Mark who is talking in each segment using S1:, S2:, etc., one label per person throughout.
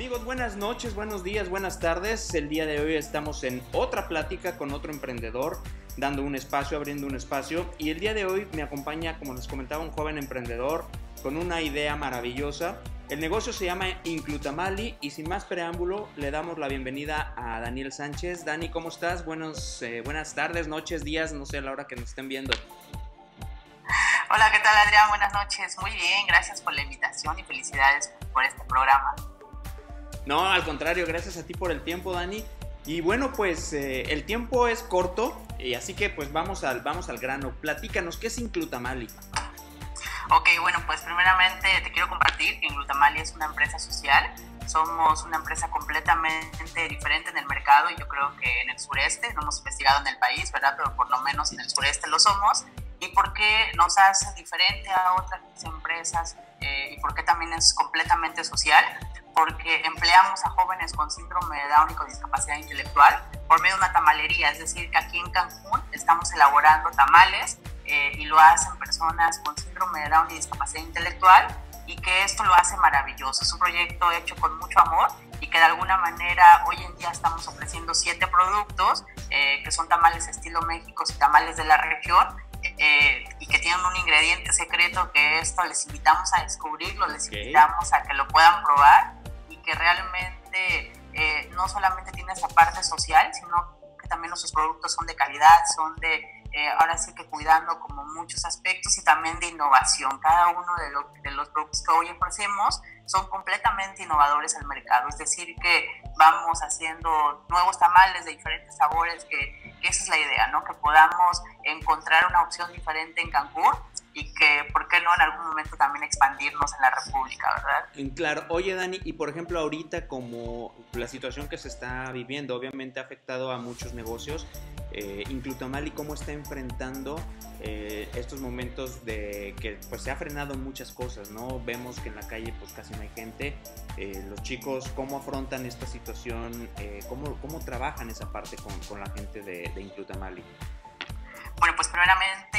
S1: Amigos, buenas noches, buenos días, buenas tardes. El día de hoy estamos en otra plática con otro emprendedor, dando un espacio, abriendo un espacio. Y el día de hoy me acompaña, como les comentaba, un joven emprendedor con una idea maravillosa. El negocio se llama Inclutamali y sin más preámbulo le damos la bienvenida a Daniel Sánchez. Dani, ¿cómo estás? Buenos, eh, buenas tardes, noches, días, no sé a la hora que nos estén viendo.
S2: Hola, ¿qué tal Adrián? Buenas noches. Muy bien, gracias por la invitación y felicidades por este programa.
S1: No, al contrario, gracias a ti por el tiempo, Dani. Y bueno, pues eh, el tiempo es corto, y así que pues vamos al, vamos al grano. Platícanos, ¿qué es Inclutamali?
S2: Ok, bueno, pues primeramente te quiero compartir que Inclutamali es una empresa social. Somos una empresa completamente diferente en el mercado y yo creo que en el sureste, no hemos investigado en el país, ¿verdad? Pero por lo menos en el sureste lo somos. ¿Y por qué nos hace diferente a otras empresas? Eh, ¿Y por qué también es completamente social? Porque empleamos a jóvenes con síndrome de Down y con discapacidad intelectual por medio de una tamalería, es decir, que aquí en Cancún estamos elaborando tamales eh, y lo hacen personas con síndrome de Down y discapacidad intelectual y que esto lo hace maravilloso. Es un proyecto hecho con mucho amor y que de alguna manera hoy en día estamos ofreciendo siete productos eh, que son tamales estilo México y tamales de la región eh, y que tienen un ingrediente secreto que esto les invitamos a descubrirlo, les invitamos a que lo puedan probar social, sino que también nuestros productos son de calidad, son de, eh, ahora sí que cuidando como muchos aspectos y también de innovación. Cada uno de, los productos que hoy ofrecemos son completamente innovadores al mercado, es decir, que vamos haciendo nuevos tamales de diferentes sabores, que esa es la idea, ¿no? Que podamos encontrar una opción diferente en Cancún y que, ¿por qué no en algún momento también expandirnos en la República, verdad?
S1: Claro, oye Dani, y por ejemplo ahorita como la situación que se está viviendo obviamente ha afectado a muchos negocios, eh, Inclutamali cómo está enfrentando eh, estos momentos de que pues se ha frenado muchas cosas, ¿no? Vemos que en la calle pues casi no hay gente, eh, los chicos cómo afrontan esta situación, eh, cómo, cómo trabajan esa parte con, con la gente de, de Inclutamali.
S2: Bueno, pues primeramente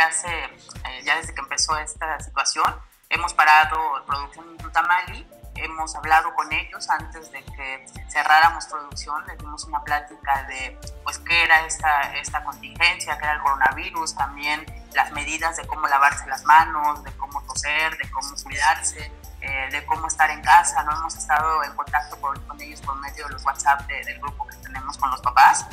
S2: hace, eh, ya desde que empezó esta situación, hemos parado producción en Tutamali, hemos hablado con ellos antes de que cerráramos producción, les dimos una plática de pues qué era esta, esta contingencia, qué era el coronavirus, también las medidas de cómo lavarse las manos, de cómo toser, de cómo cuidarse, eh, de cómo estar en casa, no hemos estado en contacto con, con ellos por medio de los WhatsApp del grupo que tenemos con los papás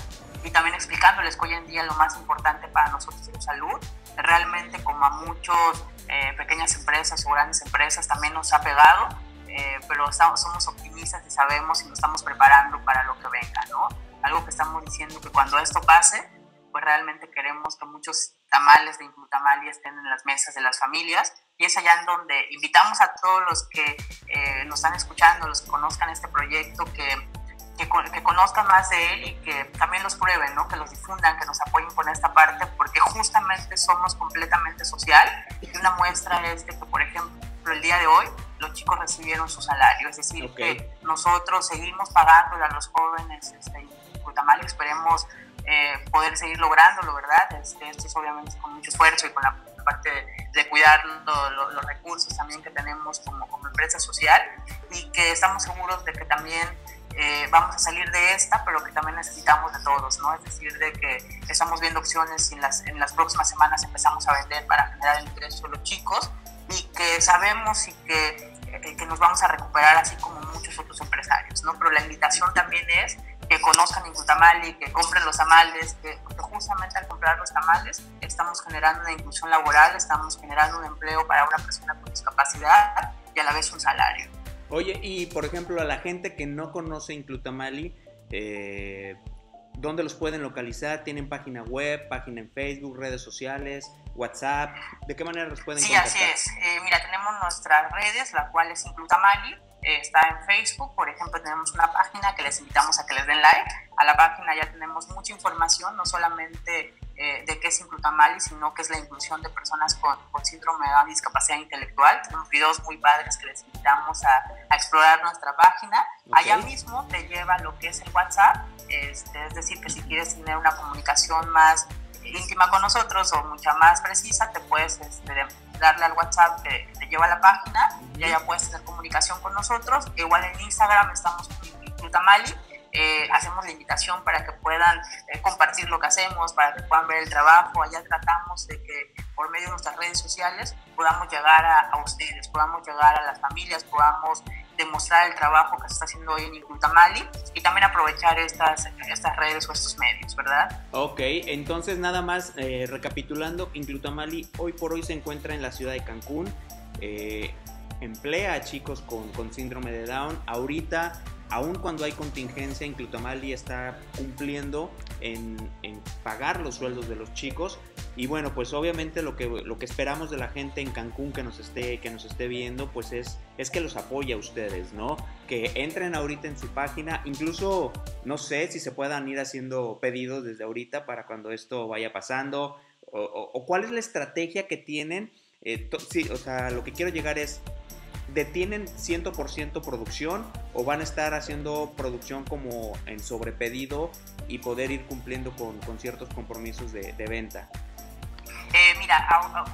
S2: y también explicándoles que hoy en día lo más importante para nosotros es la salud. Realmente como a muchos eh, pequeñas empresas o grandes empresas también nos ha pegado, eh, pero estamos, somos optimistas y sabemos y nos estamos preparando para lo que venga, ¿no? Algo que estamos diciendo que cuando esto pase, pues realmente queremos que muchos tamales de Inclutamali estén en las mesas de las familias y es allá en donde invitamos a todos los que eh, nos están escuchando, los que conozcan este proyecto, que que, que, conozcan más de él y que también los prueben, ¿no? que los difundan, que nos apoyen con esta parte, porque justamente somos completamente social. Y una muestra es de que, por ejemplo, el día de hoy los chicos recibieron su salario, es decir, que nosotros seguimos pagando a los jóvenes este, mal esperemos eh, poder seguir lográndolo, ¿verdad? Este, esto es obviamente con mucho esfuerzo y con la parte de, cuidar los recursos también que tenemos como, como empresa social y que estamos seguros de que también eh, vamos a salir de esta, pero que también necesitamos de todos, ¿no? Es decir, de que estamos viendo opciones y en las, en las próximas semanas empezamos a vender para generar el ingreso de los chicos y que sabemos y que, eh, que nos vamos a recuperar así como muchos otros empresarios, ¿no? Pero la invitación también es que conozcan Incutamali, que compren los tamales, que, justamente al comprar los tamales estamos generando una inclusión laboral, estamos generando un empleo para una persona con discapacidad y a la vez un salario.
S1: Oye, y por ejemplo, a la gente que no conoce Inclutamali, eh, ¿dónde los pueden localizar? ¿Tienen página web, página en Facebook, redes sociales, WhatsApp? ¿De qué manera los pueden
S2: sí, contactar? Sí, así es. Eh, mira, tenemos nuestras redes, la cual es Inclutamali. Eh, está en Facebook, por ejemplo, tenemos una página que les invitamos a que les den like. A la página ya tenemos mucha información, no solamente eh, de qué es Inclutamali, sino que es la inclusión de personas con, con síndrome de discapacidad intelectual. Tenemos videos muy padres que les invitamos a, a explorar nuestra página. Okay. Allá mismo te lleva lo que es el WhatsApp, este, es decir, que si quieres tener una comunicación más íntima con nosotros o mucha más precisa, te puedes este, darle al WhatsApp que te lleva a la página y ya puedes tener comunicación con nosotros. Igual en Instagram estamos con Tamali eh, hacemos la invitación para que puedan eh, compartir lo que hacemos, para que puedan ver el trabajo. Allá tratamos de que por medio de nuestras redes sociales podamos llegar a, ustedes, podamos llegar a las familias, podamos demostrar el trabajo que se está haciendo hoy en Incultamali y también aprovechar estas, estas redes o estos medios, ¿verdad?
S1: Ok, entonces nada más eh, recapitulando, Inclutamali hoy por hoy se encuentra en la ciudad de Cancún, emplea a chicos con, con síndrome de Down, ahorita aun cuando hay contingencia, Inclutamali está cumpliendo en, pagar los sueldos de los chicos. Y bueno, pues obviamente lo que, lo que esperamos de la gente en Cancún que nos esté, que nos esté viendo, pues es, es que los apoye a ustedes, ¿no? Que entren ahorita en su página, incluso no sé si se puedan ir haciendo pedidos desde ahorita para cuando esto vaya pasando, o, cuál es la estrategia que tienen. Eh, sí, o sea, lo que quiero llegar es, detienen 100% producción o van a estar haciendo producción como en sobrepedido y poder ir cumpliendo con, con ciertos compromisos de, venta?
S2: Eh, mira,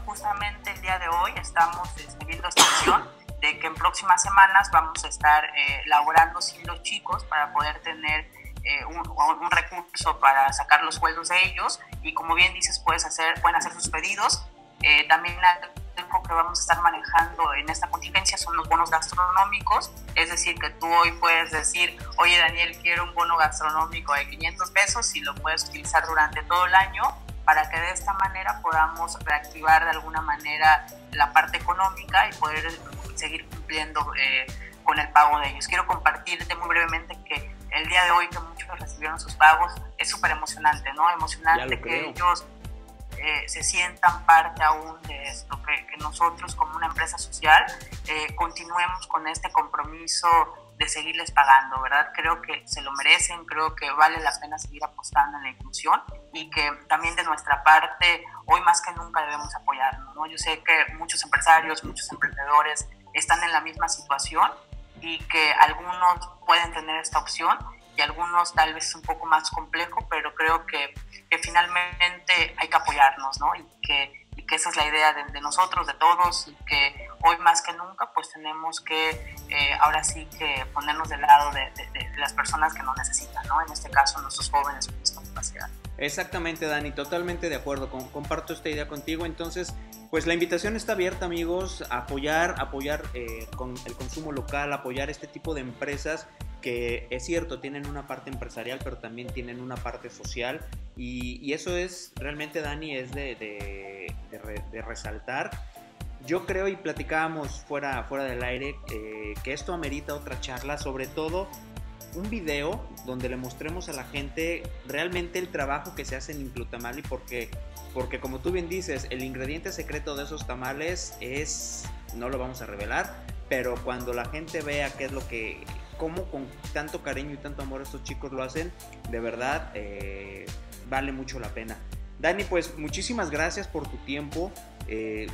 S2: justamente el día de hoy estamos este, viendo esta opción de que en próximas semanas vamos a estar eh, laborando sin los chicos para poder tener eh, un, un, recurso para sacar los sueldos de ellos y como bien dices puedes hacer, pueden hacer sus pedidos. Eh, también que vamos a estar manejando en esta contingencia son los bonos gastronómicos, es decir, que tú hoy puedes decir, oye Daniel, quiero un bono gastronómico de 500 pesos y lo puedes utilizar durante todo el año para que de esta manera podamos reactivar de alguna manera la parte económica y poder seguir cumpliendo eh, con el pago de ellos. Quiero compartirte muy brevemente que el día de hoy que muchos recibieron sus pagos es súper emocionante, ¿no? Emocionante que ellos eh, se sientan parte aún de esto, que, nosotros como una empresa social eh, continuemos con este compromiso de seguirles pagando, ¿verdad? Creo que se lo merecen, creo que vale la pena seguir apostando en la inclusión y que también de nuestra parte, hoy más que nunca debemos apoyarnos, ¿no? Yo sé que muchos empresarios, muchos emprendedores están en la misma situación y que algunos pueden tener esta opción y algunos tal vez es un poco más complejo, pero creo que, finalmente hay que apoyarnos, ¿no? Y que, y que esa es la idea de, nosotros, de todos, y que hoy más que nunca pues tenemos que eh, ahora sí que ponernos del lado de, las personas que nos necesitan, ¿no? En este caso nuestros jóvenes con discapacidad.
S1: Exactamente, Dani, totalmente de acuerdo, comparto esta idea contigo, entonces pues la invitación está abierta amigos, apoyar, apoyar eh, con el consumo local, apoyar este tipo de empresas que es cierto, tienen una parte empresarial, pero también tienen una parte social. Y, eso es, realmente, Dani, es de, de, resaltar. Yo creo y platicábamos fuera, fuera del aire eh, que esto amerita otra charla, sobre todo un video donde le mostremos a la gente realmente el trabajo que se hace en Inclutamali, porque, porque como tú bien dices, el ingrediente secreto de esos tamales es, no lo vamos a revelar, pero cuando la gente vea qué es lo que cómo con tanto cariño y tanto amor estos chicos lo hacen, de verdad eh, vale mucho la pena. Dani, pues muchísimas gracias por tu tiempo. Eh,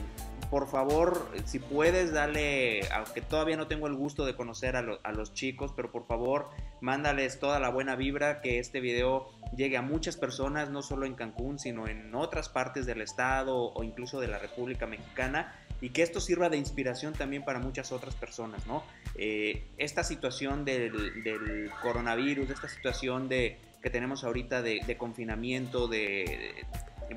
S1: por favor, si puedes, dale, aunque todavía no tengo el gusto de conocer a, a, los chicos, pero por favor, mándales toda la buena vibra, que este video llegue a muchas personas, no solo en Cancún, sino en otras partes del estado o incluso de la República Mexicana y que esto sirva de inspiración también para muchas otras personas, ¿no? Eh, esta situación del, del, coronavirus, esta situación de, que tenemos ahorita de, de confinamiento, de,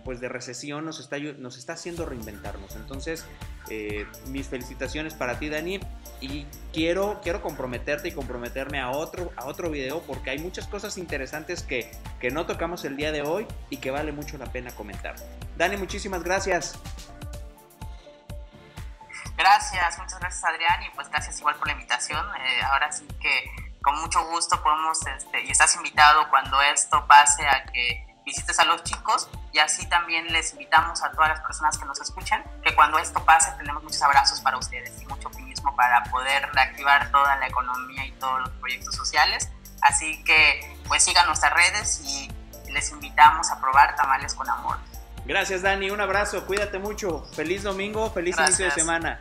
S1: pues de recesión, nos está, nos está haciendo reinventarnos. Entonces, eh, mis felicitaciones para ti, Dani, y quiero, quiero comprometerte y comprometerme a otro, a otro video porque hay muchas cosas interesantes que, que no tocamos el día de hoy y que vale mucho la pena comentar. Dani, muchísimas gracias.
S2: Gracias, muchas gracias Adrián y pues gracias igual por la invitación. Eh, ahora sí que con mucho gusto podemos, este, y estás invitado cuando esto pase a que visites a los chicos y así también les invitamos a todas las personas que nos escuchan que cuando esto pase tenemos muchos abrazos para ustedes y mucho optimismo para poder reactivar toda la economía y todos los proyectos sociales. Así que pues sigan nuestras redes y les invitamos a probar tamales con amor.
S1: Gracias Dani, un abrazo, cuídate mucho, feliz domingo, feliz Gracias. inicio de semana.